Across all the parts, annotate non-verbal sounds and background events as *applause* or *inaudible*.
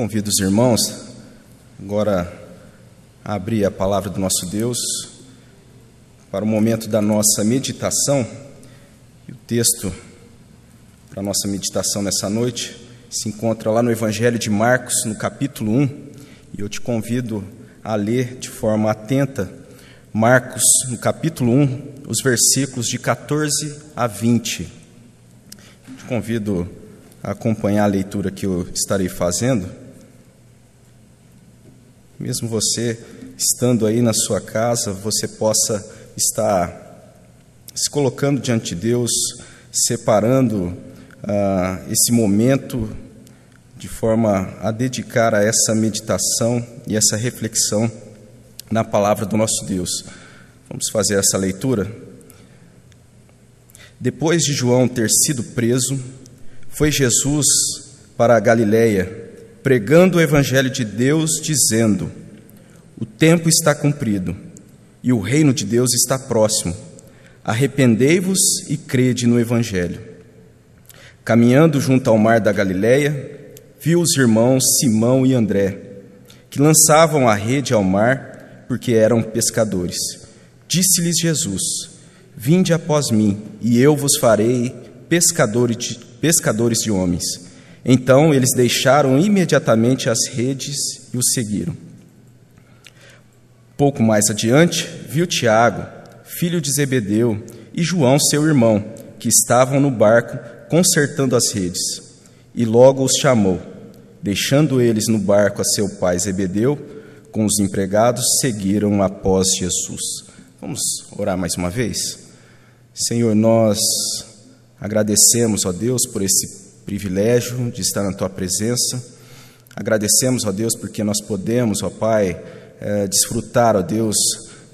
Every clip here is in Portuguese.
Convido os irmãos agora a abrir a palavra do nosso Deus para o momento da nossa meditação. E o texto para a nossa meditação nessa noite se encontra lá no Evangelho de Marcos, no capítulo 1, e eu te convido a ler de forma atenta Marcos, no capítulo 1, os versículos de 14 a 20. Te convido a acompanhar a leitura que eu estarei fazendo. Mesmo você estando aí na sua casa, você possa estar se colocando diante de Deus, separando ah, esse momento de forma a dedicar a essa meditação e essa reflexão na palavra do nosso Deus. Vamos fazer essa leitura? Depois de João ter sido preso, foi Jesus para a Galiléia pregando o Evangelho de Deus, dizendo: O tempo está cumprido e o reino de Deus está próximo. Arrependei-vos e crede no Evangelho. Caminhando junto ao mar da Galileia, viu os irmãos Simão e André, que lançavam a rede ao mar porque eram pescadores. Disse-lhes Jesus: Vinde após mim, e eu vos farei pescadores de, pescadores de homens. Então eles deixaram imediatamente as redes e o seguiram. Pouco mais adiante, viu Tiago, filho de Zebedeu, e João, seu irmão, que estavam no barco consertando as redes, e logo os chamou. Deixando eles no barco a seu pai Zebedeu, com os empregados, seguiram após Jesus. Vamos orar mais uma vez? Senhor, nós agradecemos, ó Deus, por esse privilégio de estar na tua presença. Agradecemos, ó Deus, porque nós podemos, ó Pai, é, desfrutar, ó Deus,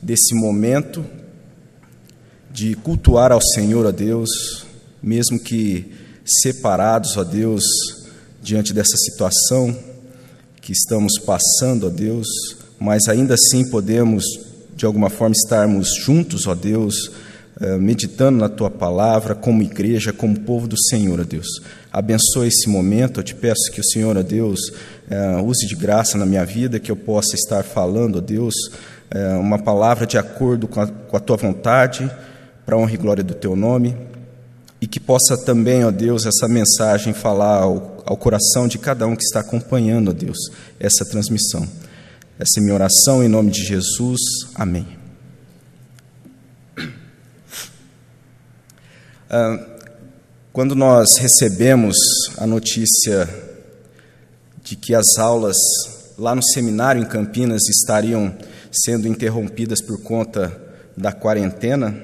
desse momento de cultuar ao Senhor, ó Deus, mesmo que separados, ó Deus, diante dessa situação que estamos passando, ó Deus, mas ainda assim podemos, de alguma forma, estarmos juntos, ó Deus, eh, meditando na tua palavra, como igreja, como povo do Senhor, ó Deus. Abençoe esse momento, eu te peço que o Senhor, ó Deus, eh, use de graça na minha vida, que eu possa estar falando, ó Deus, eh, uma palavra de acordo com a, com a tua vontade, para honra e glória do teu nome, e que possa também, ó Deus, essa mensagem falar ao, ao coração de cada um que está acompanhando, ó Deus, essa transmissão. Essa é minha oração em nome de Jesus. Amém. *clears throat* Ah, quando nós recebemos a notícia de que as aulas lá no seminário em Campinas estariam sendo interrompidas por conta da quarentena,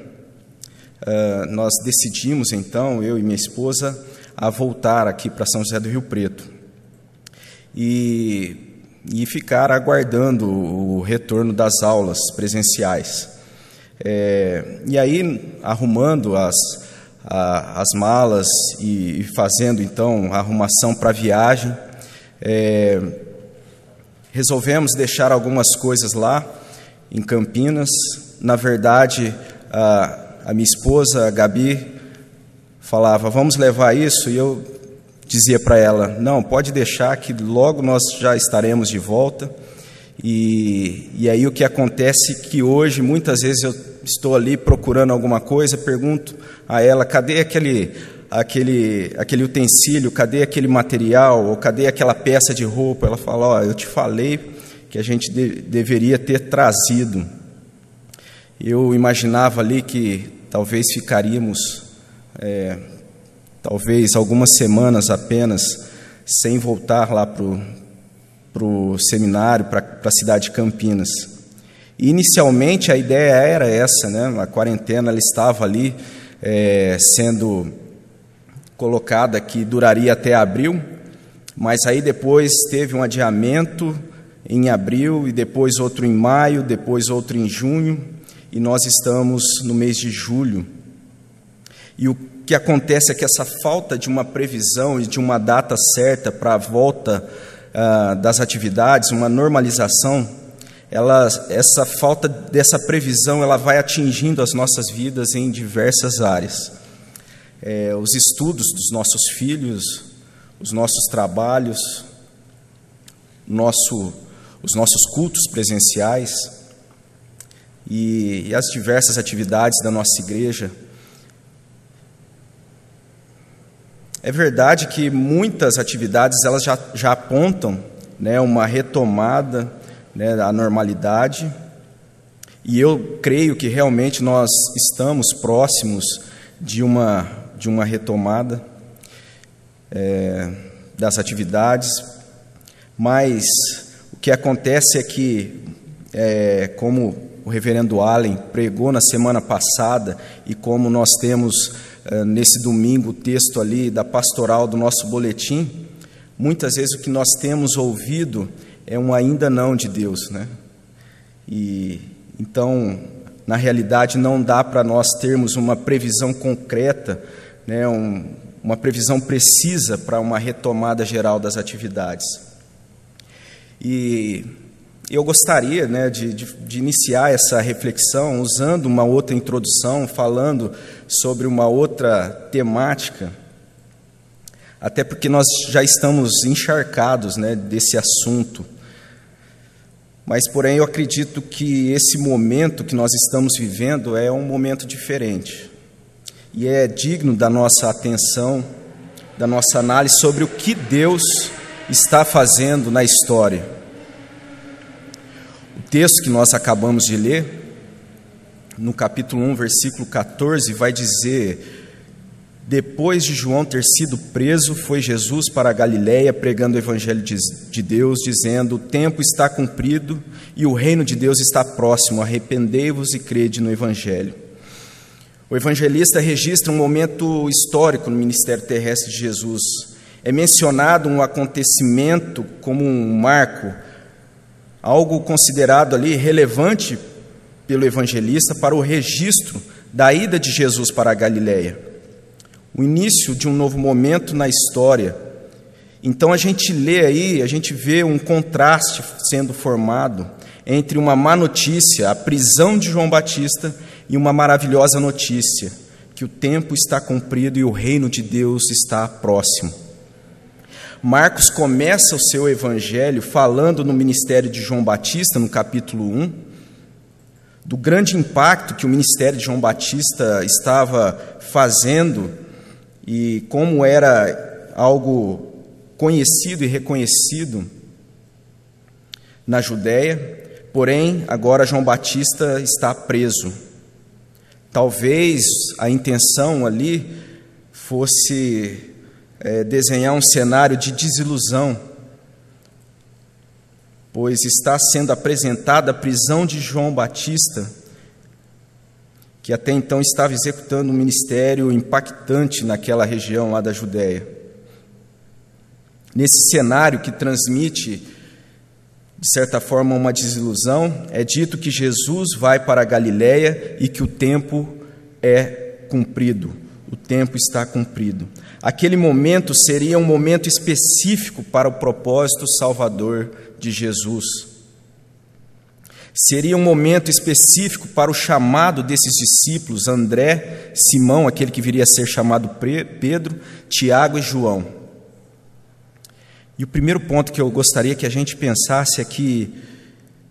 ah, nós decidimos então, eu e minha esposa, a voltar aqui para São José do Rio Preto e, e ficar aguardando o retorno das aulas presenciais. É, e aí, arrumando as, a, as malas e, e, fazendo então a arrumação para a viagem. É, resolvemos deixar algumas coisas lá em Campinas. Na verdade, a, a minha esposa, a Gabi, falava: Vamos levar isso? E eu dizia para ela: Não, pode deixar que logo nós já estaremos de volta. E, e aí o que acontece é que hoje, muitas vezes, eu estou ali procurando alguma coisa, pergunto a ela: cadê aquele, aquele, aquele utensílio, cadê aquele material, ou cadê aquela peça de roupa? Ela fala: oh, eu te falei que a gente de, deveria ter trazido. Eu imaginava ali que talvez ficaríamos, é, talvez algumas semanas apenas, sem voltar lá para o seminário, para a cidade de Campinas. Inicialmente a ideia era essa, né? A quarentena ela estava ali é, sendo colocada que duraria até abril, mas aí depois teve um adiamento em abril e depois outro em maio, depois outro em junho e nós estamos no mês de julho. E o que acontece é que essa falta de uma previsão e de uma data certa para a volta uh, das atividades, uma normalização, ela, essa falta dessa previsão ela vai atingindo as nossas vidas em diversas áreas. É, os estudos dos nossos filhos, os nossos trabalhos, nosso, os nossos cultos presenciais e, e as diversas atividades da nossa igreja. É verdade que muitas atividades elas já, já apontam né, uma retomada né, da normalidade, e eu creio que realmente nós estamos próximos de uma, de uma retomada é, das atividades, mas o que acontece é que, é, como o reverendo Allen pregou na semana passada e como nós temos eh, nesse domingo o texto ali da pastoral do nosso boletim, muitas vezes o que nós temos ouvido é um ainda não de Deus, né? E então, na realidade, não dá para nós termos uma previsão concreta, né, um, uma previsão precisa para uma retomada geral das atividades. E eu gostaria né, de, de, de, iniciar essa reflexão usando uma outra introdução, falando sobre uma outra temática, até porque nós já estamos encharcados né, desse assunto. Mas, porém, eu acredito que esse momento que nós estamos vivendo é um momento diferente e é digno da nossa atenção, da nossa análise sobre o que Deus está fazendo na história texto que nós acabamos de ler, no capítulo 1, versículo 14, vai dizer: Depois de João ter sido preso, foi Jesus para a Galiléia pregando o evangelho de Deus, dizendo: O tempo está cumprido e o reino de Deus está próximo. Arrependei-vos e crede no evangelho. O evangelista registra um momento histórico no ministério terrestre de Jesus. É mencionado um acontecimento como um marco algo considerado ali relevante pelo evangelista para o registro da ida de Jesus para a Galiléia, o início de um novo momento na história. Então a gente lê aí, a gente vê um contraste sendo formado entre uma má notícia, a prisão de João Batista, e uma maravilhosa notícia, que o tempo está cumprido e o reino de Deus está próximo. Marcos começa o seu evangelho falando no ministério de João Batista, no capítulo 1, do grande impacto que o ministério de João Batista estava fazendo e como era algo conhecido e reconhecido na Judéia, porém, agora João Batista está preso. Talvez a intenção ali fosse é, desenhar um cenário de desilusão, pois está sendo apresentada a prisão de João Batista, que até então estava executando um ministério impactante naquela região lá da Judéia. Nesse cenário que transmite, de certa forma, uma desilusão, é dito que Jesus vai para a Galiléia e que o tempo é cumprido, o tempo está cumprido. Aquele momento seria um momento específico para o propósito salvador de Jesus. Seria um momento específico para o chamado desses discípulos, André, Simão, aquele que viria a ser chamado Pedro, Tiago e João. E o primeiro ponto que eu gostaria que a gente pensasse é que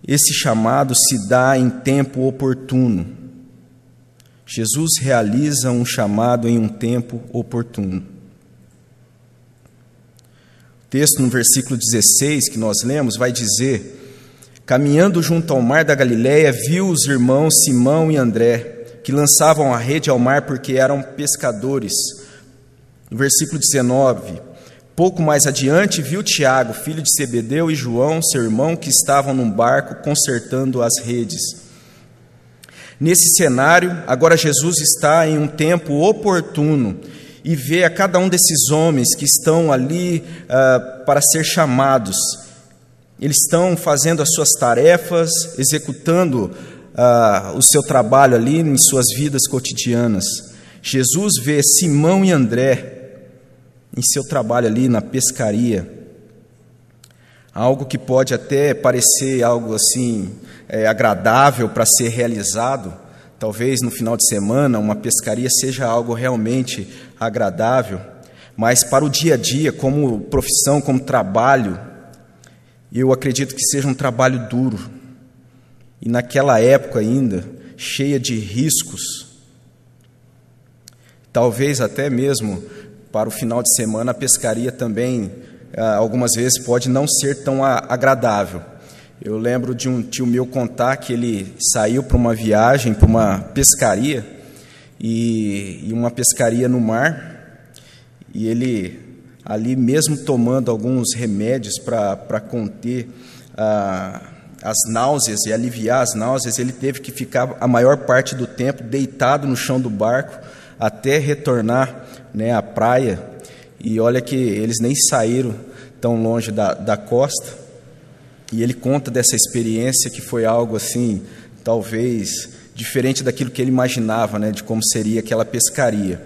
esse chamado se dá em tempo oportuno. Jesus realiza um chamado em um tempo oportuno texto no versículo 16 que nós lemos vai dizer: Caminhando junto ao mar da Galiléia, viu os irmãos Simão e André, que lançavam a rede ao mar porque eram pescadores. No versículo 19, pouco mais adiante, viu Tiago, filho de Zebedeu, e João, seu irmão, que estavam num barco consertando as redes. Nesse cenário, agora Jesus está em um tempo oportuno e vê a cada um desses homens que estão ali uh, para ser chamados. Eles estão fazendo as suas tarefas, executando uh, o seu trabalho ali em suas vidas cotidianas. Jesus vê Simão e André em seu trabalho ali na pescaria. Algo que pode até parecer algo assim é, agradável para ser realizado, Talvez no final de semana uma pescaria seja algo realmente agradável, mas para o dia a dia, como profissão, como trabalho, Eu acredito que seja um trabalho duro. E naquela época ainda, cheia de riscos. Talvez até mesmo para o final de semana a pescaria também, ah, algumas vezes, pode não ser tão agradável. Eu lembro de um tio meu contar que ele saiu para uma viagem, para uma pescaria, e, e uma pescaria no mar, e ele, ali mesmo tomando alguns remédios para conter ah, as náuseas e aliviar as náuseas, ele teve que ficar a maior parte do tempo deitado no chão do barco até retornar né, à praia. E olha que eles nem saíram tão longe da, da costa. E ele conta dessa experiência que foi algo assim, talvez diferente daquilo que ele imaginava, né, de como seria aquela pescaria.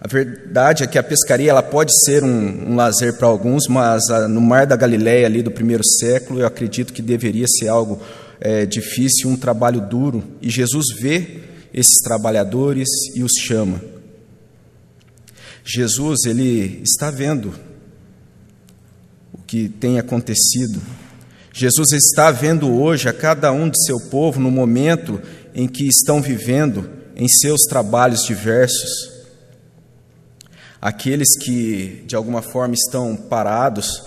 A verdade é que a pescaria ela pode ser um, um lazer para alguns, mas a, no Mar da Galileia ali do primeiro século, eu acredito que deveria ser algo é, difícil, um trabalho duro. E Jesus vê esses trabalhadores e os chama. Jesus ele está vendo que tem acontecido. Jesus está vendo hoje a cada um de seu povo no momento em que estão vivendo em seus trabalhos diversos. Aqueles que de alguma forma estão parados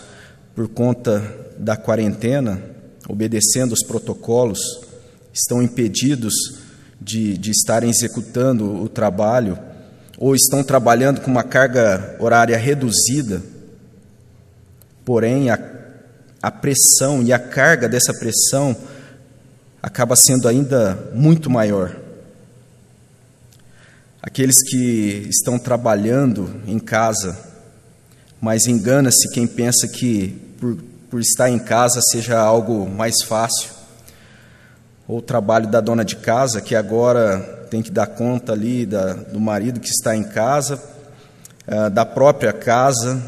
por conta da quarentena, obedecendo os protocolos, estão impedidos de, de estarem executando o trabalho, ou estão trabalhando com uma carga horária reduzida Porém, a, a pressão e a carga dessa pressão acaba sendo ainda muito maior. Aqueles que estão trabalhando em casa, mas engana-se quem pensa que por, por estar em casa seja algo mais fácil. Ou o trabalho da dona de casa, que agora tem que dar conta ali da, do marido que está em casa, uh, da própria casa,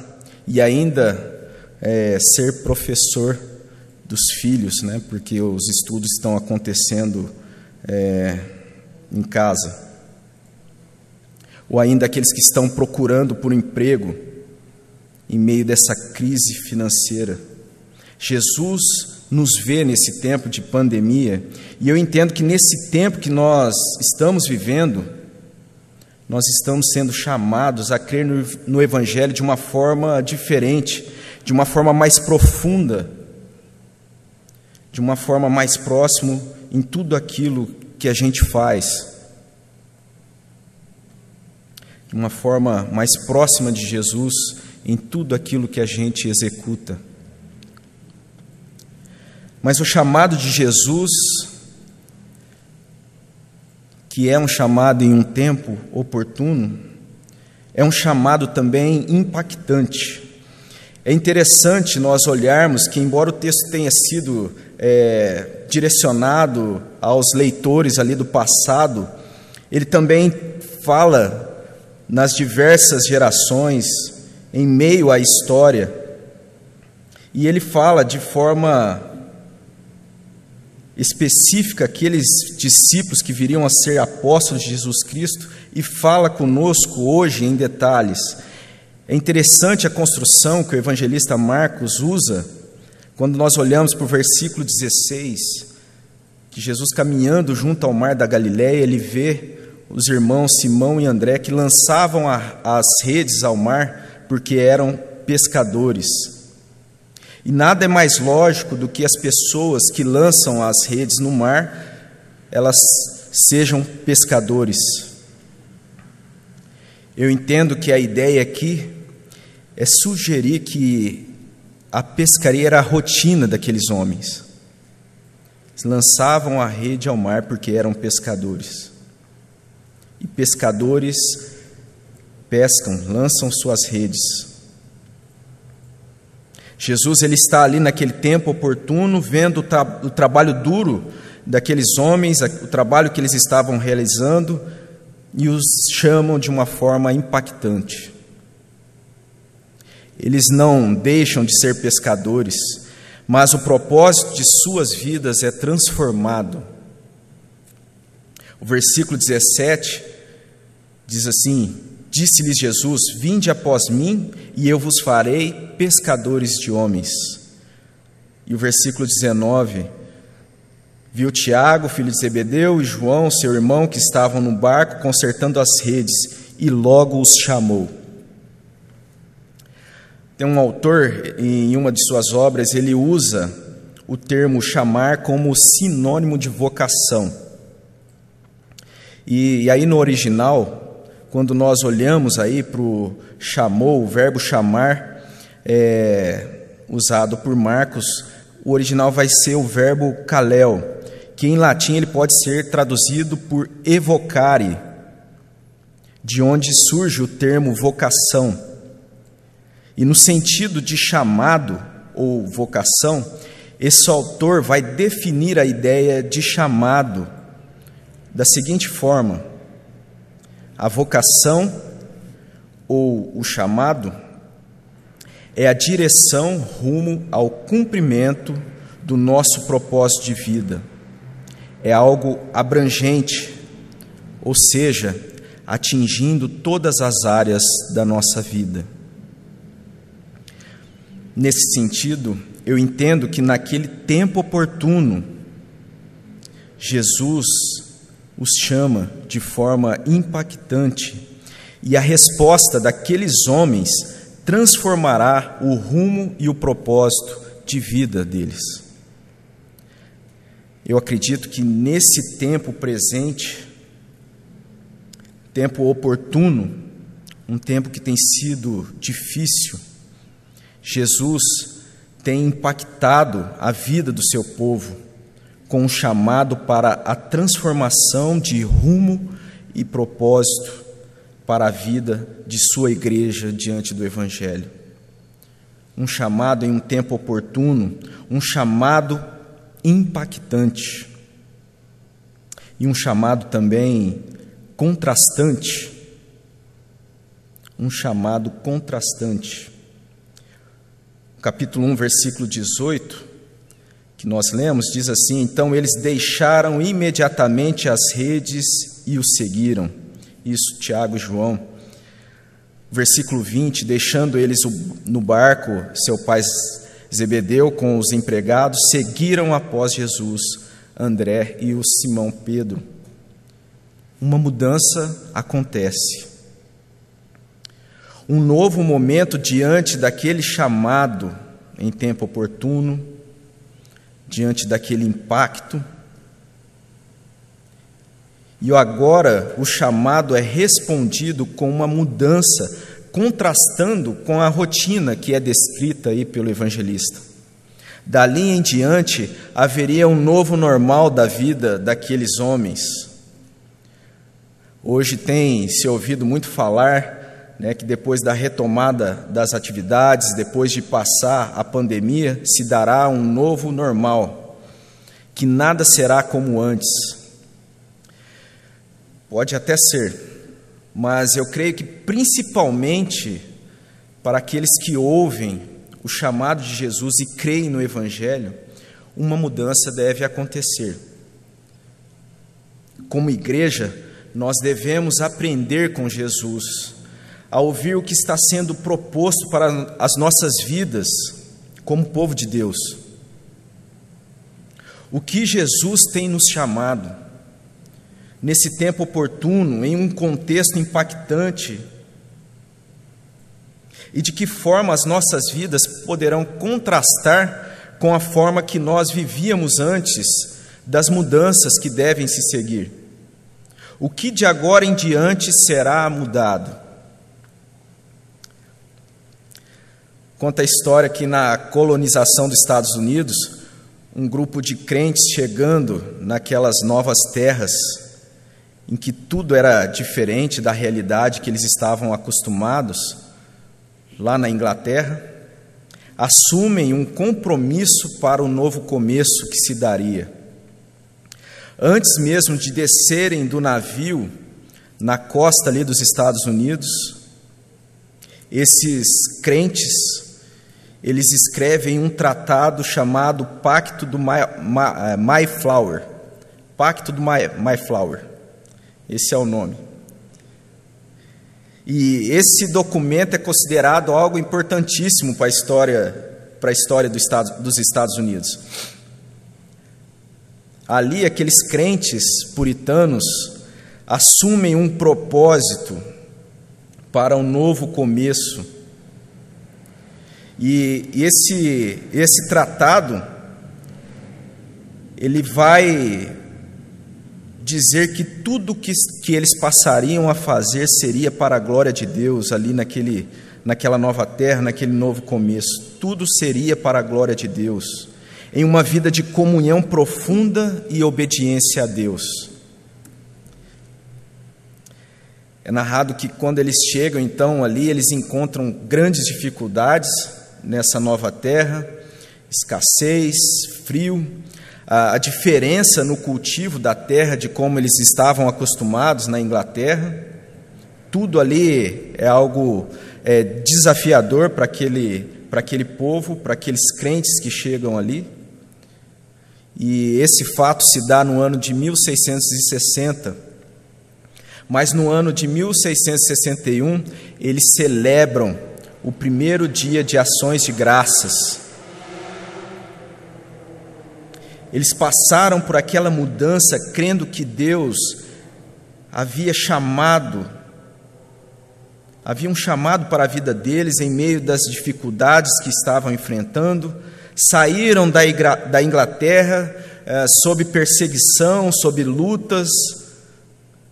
e ainda é, ser professor dos filhos, né? porque os estudos estão acontecendo é, em casa. Ou ainda aqueles que estão procurando por emprego em meio dessa crise financeira. Jesus nos vê nesse tempo de pandemia, e eu entendo que nesse tempo que nós estamos vivendo, nós estamos sendo chamados a crer no, no Evangelho de uma forma diferente, de uma forma mais profunda, de uma forma mais próximo em tudo aquilo que a gente faz, de uma forma mais próxima de Jesus em tudo aquilo que a gente executa. Mas o chamado de Jesus, que é um chamado em um tempo oportuno, é um chamado também impactante. É interessante nós olharmos que, embora o texto tenha sido é, direcionado aos leitores ali do passado, ele também fala nas diversas gerações, em meio à história, e ele fala de forma específica aqueles discípulos que viriam a ser apóstolos de Jesus Cristo e fala conosco hoje em detalhes. É interessante a construção que o evangelista Marcos usa quando nós olhamos para o versículo 16, que Jesus caminhando junto ao mar da Galiléia, ele vê os irmãos Simão e André que lançavam a, as redes ao mar porque eram pescadores. E nada é mais lógico do que as pessoas que lançam as redes no mar, elas sejam pescadores. Eu entendo que a ideia aqui é sugerir que a pescaria era a rotina daqueles homens. Lançavam a rede ao mar porque eram pescadores. E pescadores pescam, lançam suas redes. Jesus ele está ali naquele tempo oportuno, vendo o, tra o trabalho duro daqueles homens, o trabalho que eles estavam realizando, e os chamam de uma forma impactante. Eles não deixam de ser pescadores, mas o propósito de suas vidas é transformado. O versículo 17 diz assim: Disse-lhes Jesus: Vinde após mim, e eu vos farei pescadores de homens. E o versículo 19: Viu Tiago, filho de Zebedeu, e João, seu irmão, que estavam no barco consertando as redes, e logo os chamou. Tem um autor, em uma de suas obras, ele usa o termo chamar como sinônimo de vocação. E, e aí no original, quando nós olhamos aí para o chamou, o verbo chamar, é, usado por Marcos, o original vai ser o verbo kalel, que em latim ele pode ser traduzido por evocare, de onde surge o termo vocação. E no sentido de chamado ou vocação, esse autor vai definir a ideia de chamado da seguinte forma: a vocação ou o chamado é a direção rumo ao cumprimento do nosso propósito de vida. É algo abrangente, ou seja, atingindo todas as áreas da nossa vida. Nesse sentido, eu entendo que naquele tempo oportuno, Jesus os chama de forma impactante e a resposta daqueles homens transformará o rumo e o propósito de vida deles. Eu acredito que nesse tempo presente, tempo oportuno, um tempo que tem sido difícil, Jesus tem impactado a vida do seu povo com um chamado para a transformação de rumo e propósito para a vida de sua igreja diante do Evangelho. Um chamado em um tempo oportuno, um chamado impactante e um chamado também contrastante. Um chamado contrastante capítulo 1, versículo 18, que nós lemos, diz assim: Então eles deixaram imediatamente as redes e o seguiram. Isso, Tiago e João. Versículo 20: Deixando eles no barco, seu pai Zebedeu com os empregados, seguiram após Jesus, André e o Simão Pedro. Uma mudança acontece um novo momento diante daquele chamado em tempo oportuno, diante daquele impacto. E agora o chamado é respondido com uma mudança, contrastando com a rotina que é descrita aí pelo evangelista. Dali em diante haveria um novo normal da vida daqueles homens. Hoje tem se ouvido muito falar né, que depois da retomada das atividades, depois de passar a pandemia, se dará um novo normal, que nada será como antes. Pode até ser, mas eu creio que principalmente para aqueles que ouvem o chamado de Jesus e creem no Evangelho, uma mudança deve acontecer. Como igreja, nós devemos aprender com Jesus a ouvir o que está sendo proposto para as nossas vidas como povo de Deus. O que Jesus tem nos chamado, nesse tempo oportuno, em um contexto impactante, e de que forma as nossas vidas poderão contrastar com a forma que nós vivíamos antes das mudanças que devem se seguir. O que de agora em diante será mudado? Conta a história que na colonização dos Estados Unidos, um grupo de crentes chegando naquelas novas terras, em que tudo era diferente da realidade que eles estavam acostumados, lá na Inglaterra, assumem um compromisso para o novo começo que se daria. Antes mesmo de descerem do navio na costa ali dos Estados Unidos, esses crentes eles escrevem um tratado chamado Pacto do eh, Mayflower. Pacto do Mayflower. Esse é o nome. E esse documento é considerado algo importantíssimo para a história, para a história do Estado, dos Estados Unidos. Ali, aqueles crentes puritanos assumem um propósito para um novo começo. E esse, esse tratado, ele vai dizer que tudo que, que eles passariam a fazer seria para a glória de Deus ali naquele, naquela nova terra, naquele novo começo. Tudo seria para a glória de Deus, em uma vida de comunhão profunda e obediência a Deus. É narrado que quando eles chegam, então, ali, eles encontram grandes dificuldades nessa nova terra, escassez, frio, a, diferença no cultivo da terra de como eles estavam acostumados na Inglaterra. Tudo ali é algo é, desafiador para aquele, para aquele povo, para aqueles crentes que chegam ali. E esse fato se dá no ano de 1660. Mas no ano de 1661, eles celebram o primeiro dia de ações de graças Eles passaram por aquela mudança crendo que Deus havia chamado, havia um chamado para a vida deles em meio das dificuldades que estavam enfrentando. Saíram da Inglaterra eh, sob perseguição, sob lutas,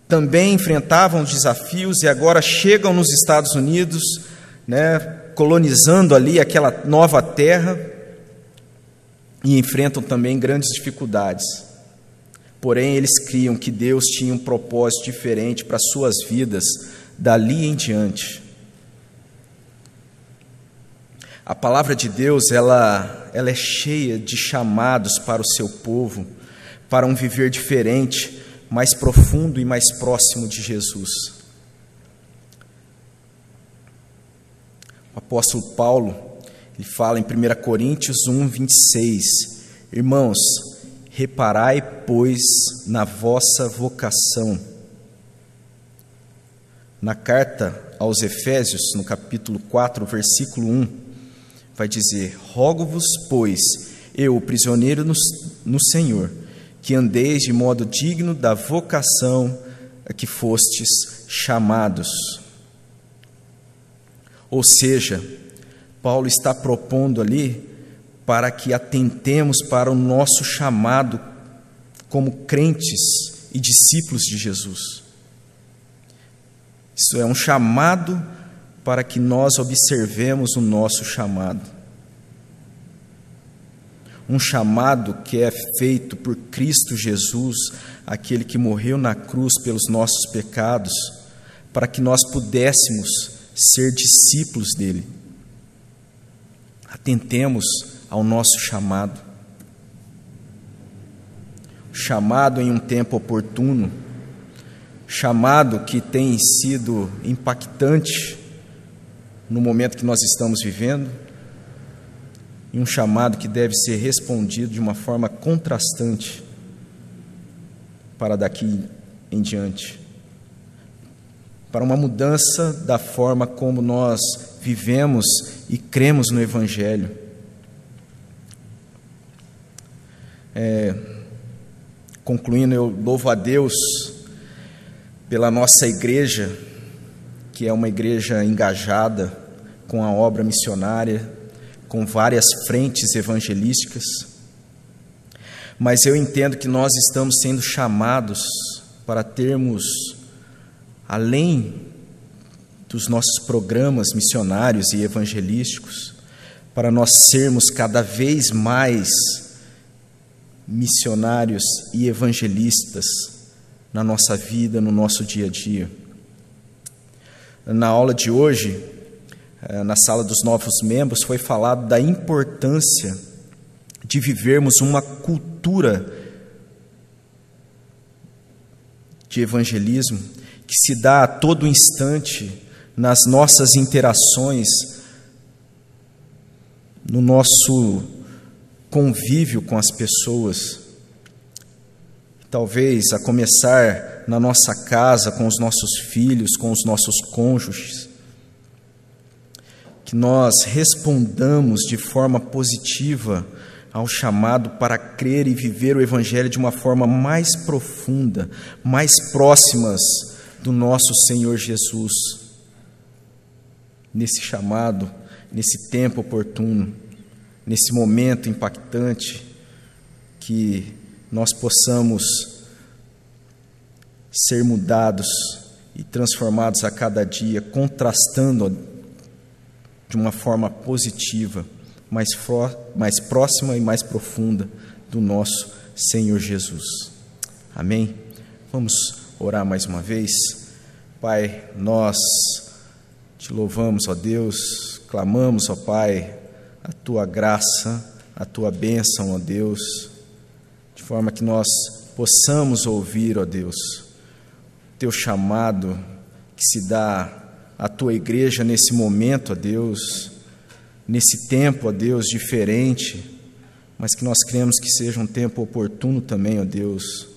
também enfrentavam desafios e agora chegam nos Estados Unidos, né, colonizando ali aquela nova terra e enfrentam também grandes dificuldades. Porém, eles criam que Deus tinha um propósito diferente para suas vidas dali em diante. A palavra de Deus, ela, ela é cheia de chamados para o seu povo, para um viver diferente, mais profundo e mais próximo de Jesus. O apóstolo Paulo, ele fala em 1 Coríntios 1, 26: Irmãos, reparai, pois, na vossa vocação. Na carta aos Efésios, no capítulo 4, versículo 1, vai dizer: Rogo-vos, pois, eu, prisioneiro no, no Senhor, que andeis de modo digno da vocação a que fostes chamados. Ou seja, Paulo está propondo ali para que atentemos para o nosso chamado como crentes e discípulos de Jesus. Isso é um chamado para que nós observemos o nosso chamado. Um chamado que é feito por Cristo Jesus, aquele que morreu na cruz pelos nossos pecados, para que nós pudéssemos ser discípulos dele. Atentemos ao nosso chamado. Chamado em um tempo oportuno, chamado que tem sido impactante no momento que nós estamos vivendo, e um chamado que deve ser respondido de uma forma contrastante para daqui em diante. Para uma mudança da forma como nós vivemos e cremos no Evangelho. É, concluindo, eu louvo a Deus pela nossa igreja, que é uma igreja engajada com a obra missionária, com várias frentes evangelísticas. Mas eu entendo que nós estamos sendo chamados para termos, além dos nossos programas missionários e evangelísticos, para nós sermos cada vez mais missionários e evangelistas na nossa vida, no nosso dia a dia. Na aula de hoje, eh, na sala dos novos membros, foi falado da importância de vivermos uma cultura de evangelismo que se dá a todo instante nas nossas interações, no nosso convívio com as pessoas. talvez a começar na nossa casa, com os nossos filhos, com os nossos cônjuges. Que nós respondamos de forma positiva ao chamado para crer e viver o Evangelho de uma forma mais profunda, mais próximas do nosso Senhor Jesus. Nesse chamado, nesse tempo oportuno, nesse momento impactante, que nós possamos ser mudados e transformados a cada dia, contrastando de uma forma positiva mais, mais próxima e mais profunda do nosso Senhor Jesus. Amém? Vamos orar mais uma vez. Pai, nós te louvamos, ó Deus, clamamos, ó Pai, a tua graça, a tua bênção, ó Deus, de forma que nós possamos ouvir, ó Deus, teu chamado que se dá à tua igreja nesse momento, ó Deus nesse tempo, ó Deus, diferente, mas que nós cremos que seja um tempo oportuno também, ó Deus.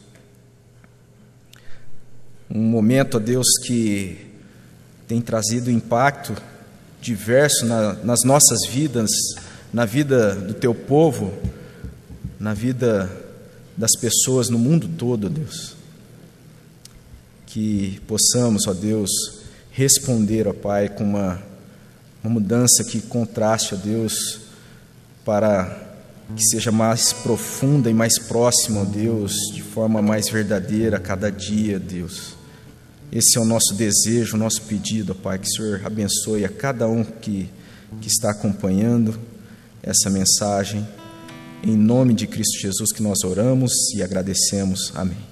Um momento, ó Deus, que tem trazido impacto diverso na, nas nossas vidas, na vida do teu povo, na vida das pessoas no mundo todo, ó Deus. Que possamos, ó Deus, responder, ó Pai, com uma uma mudança que contraste, ó Deus, para que seja mais profunda e mais próxima, ó Deus, de forma mais verdadeira a cada dia, Deus. Esse é o nosso desejo, o nosso pedido, Pai, que o Senhor abençoe a cada um que, que está acompanhando essa mensagem. Em nome de Cristo Jesus que nós oramos e agradecemos. Amém.